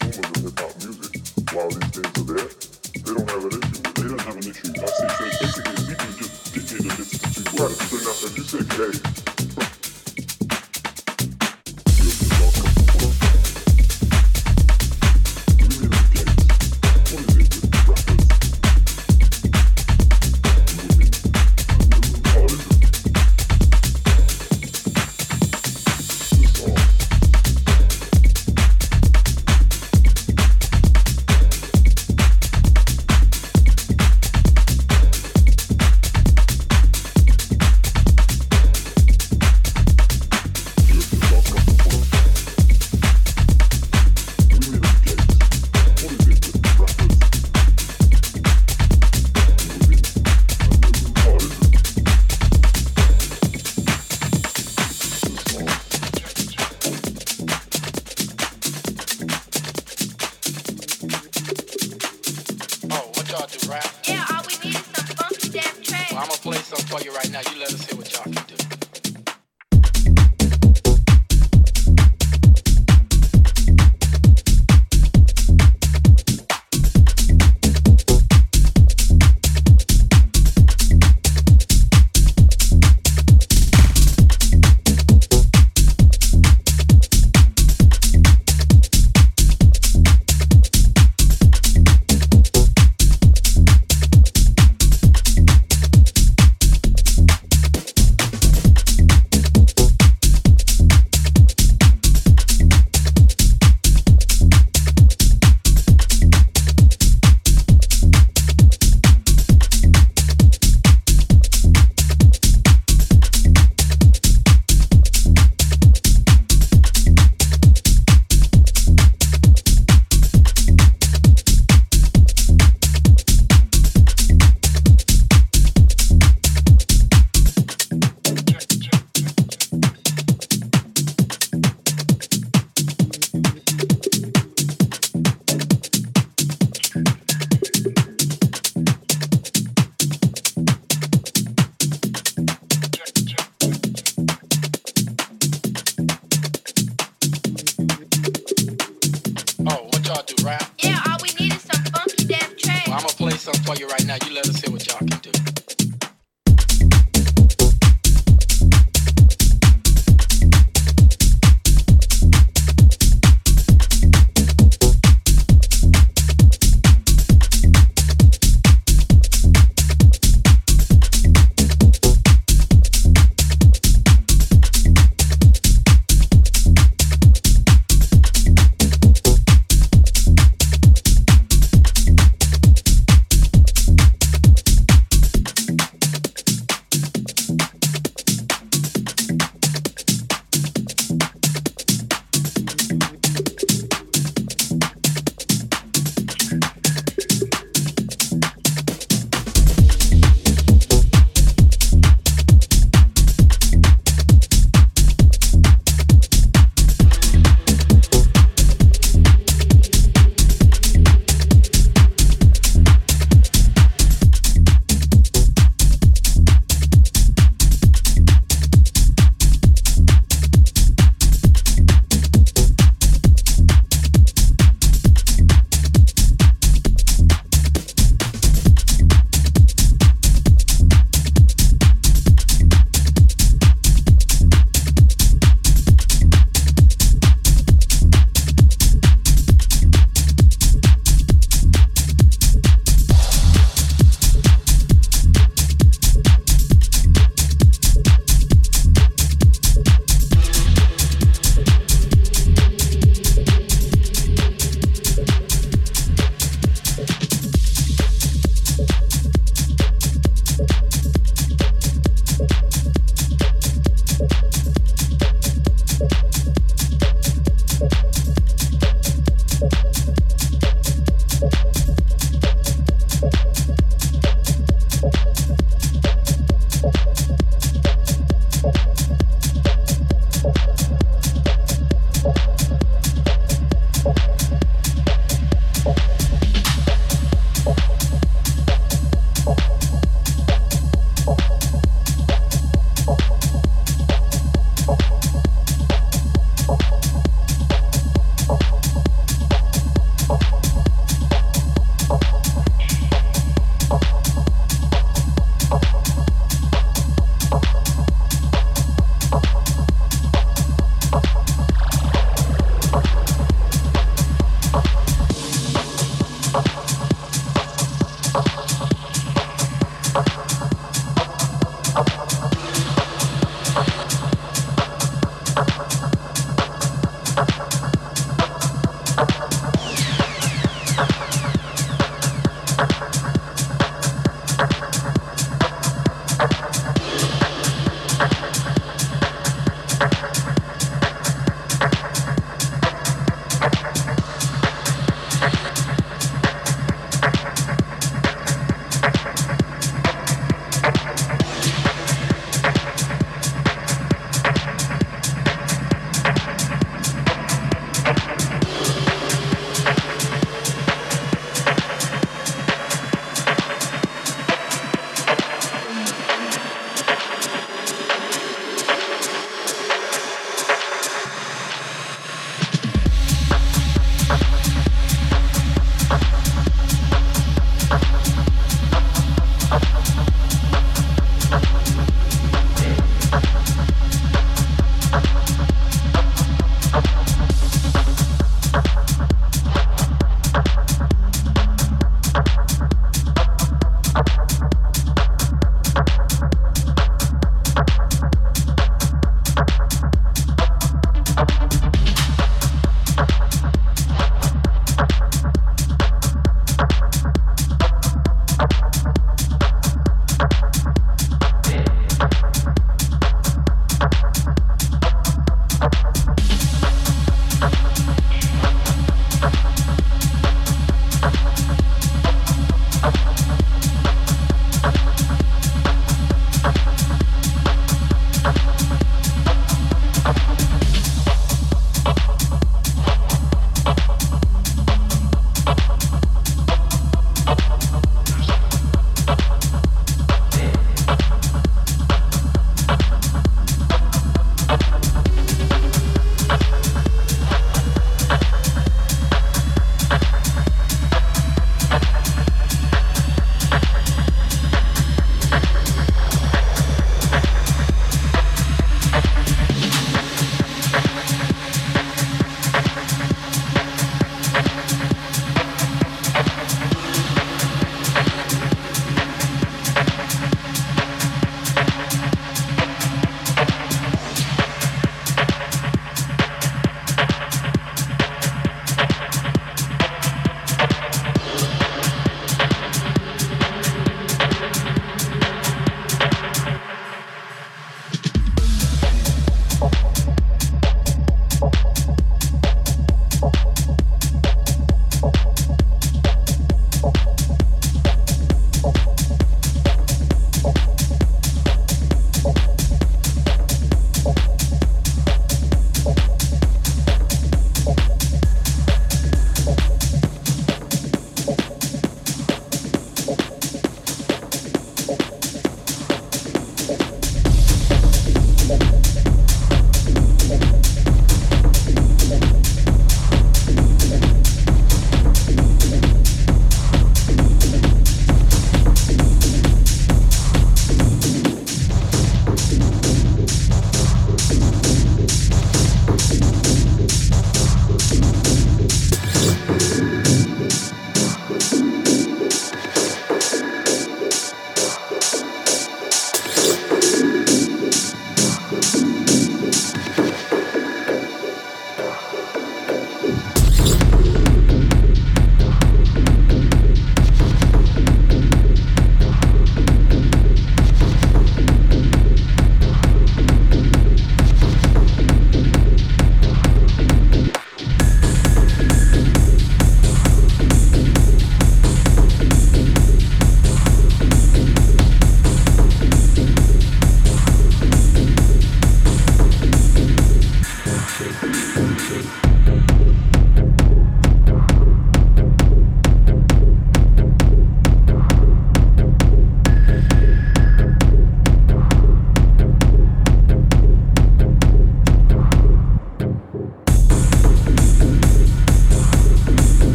consumers of hip hop music, while these things are there, they don't have an issue. They don't have an issue. I see. So basically, we can just get the this that. Right. So now, if you said gay.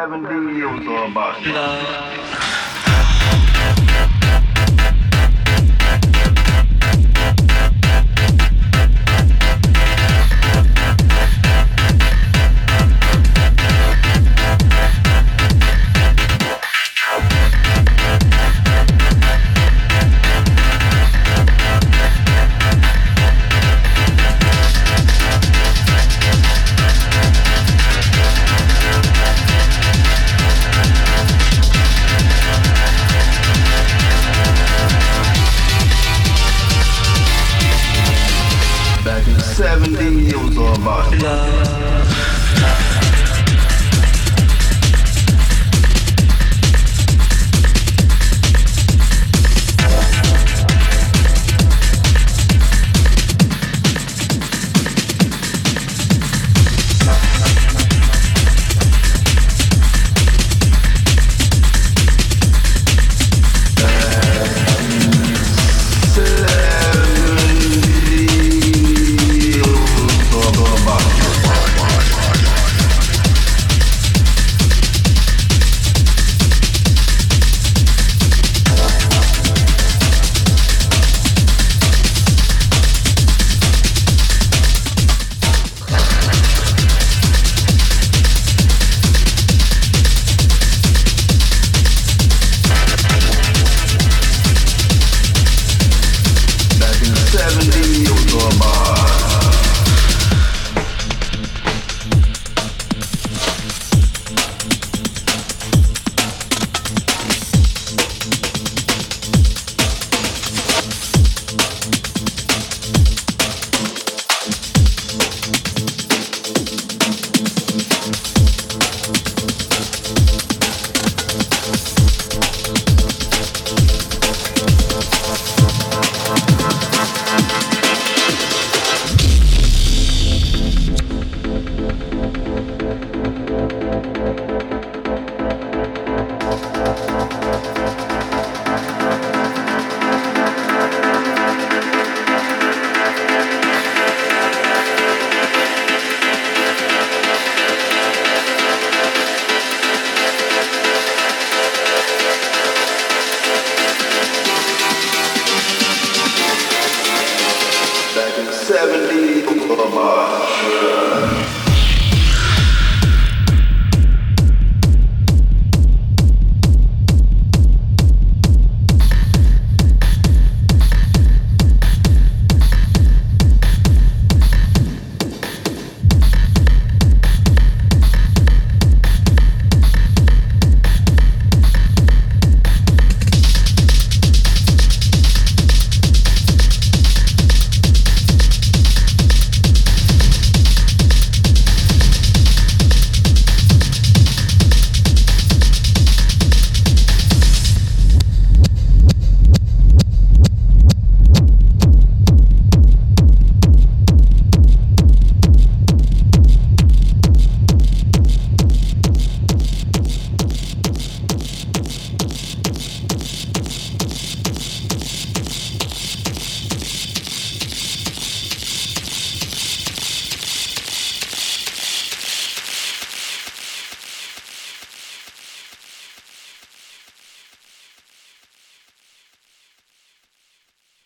70s, it was all about love.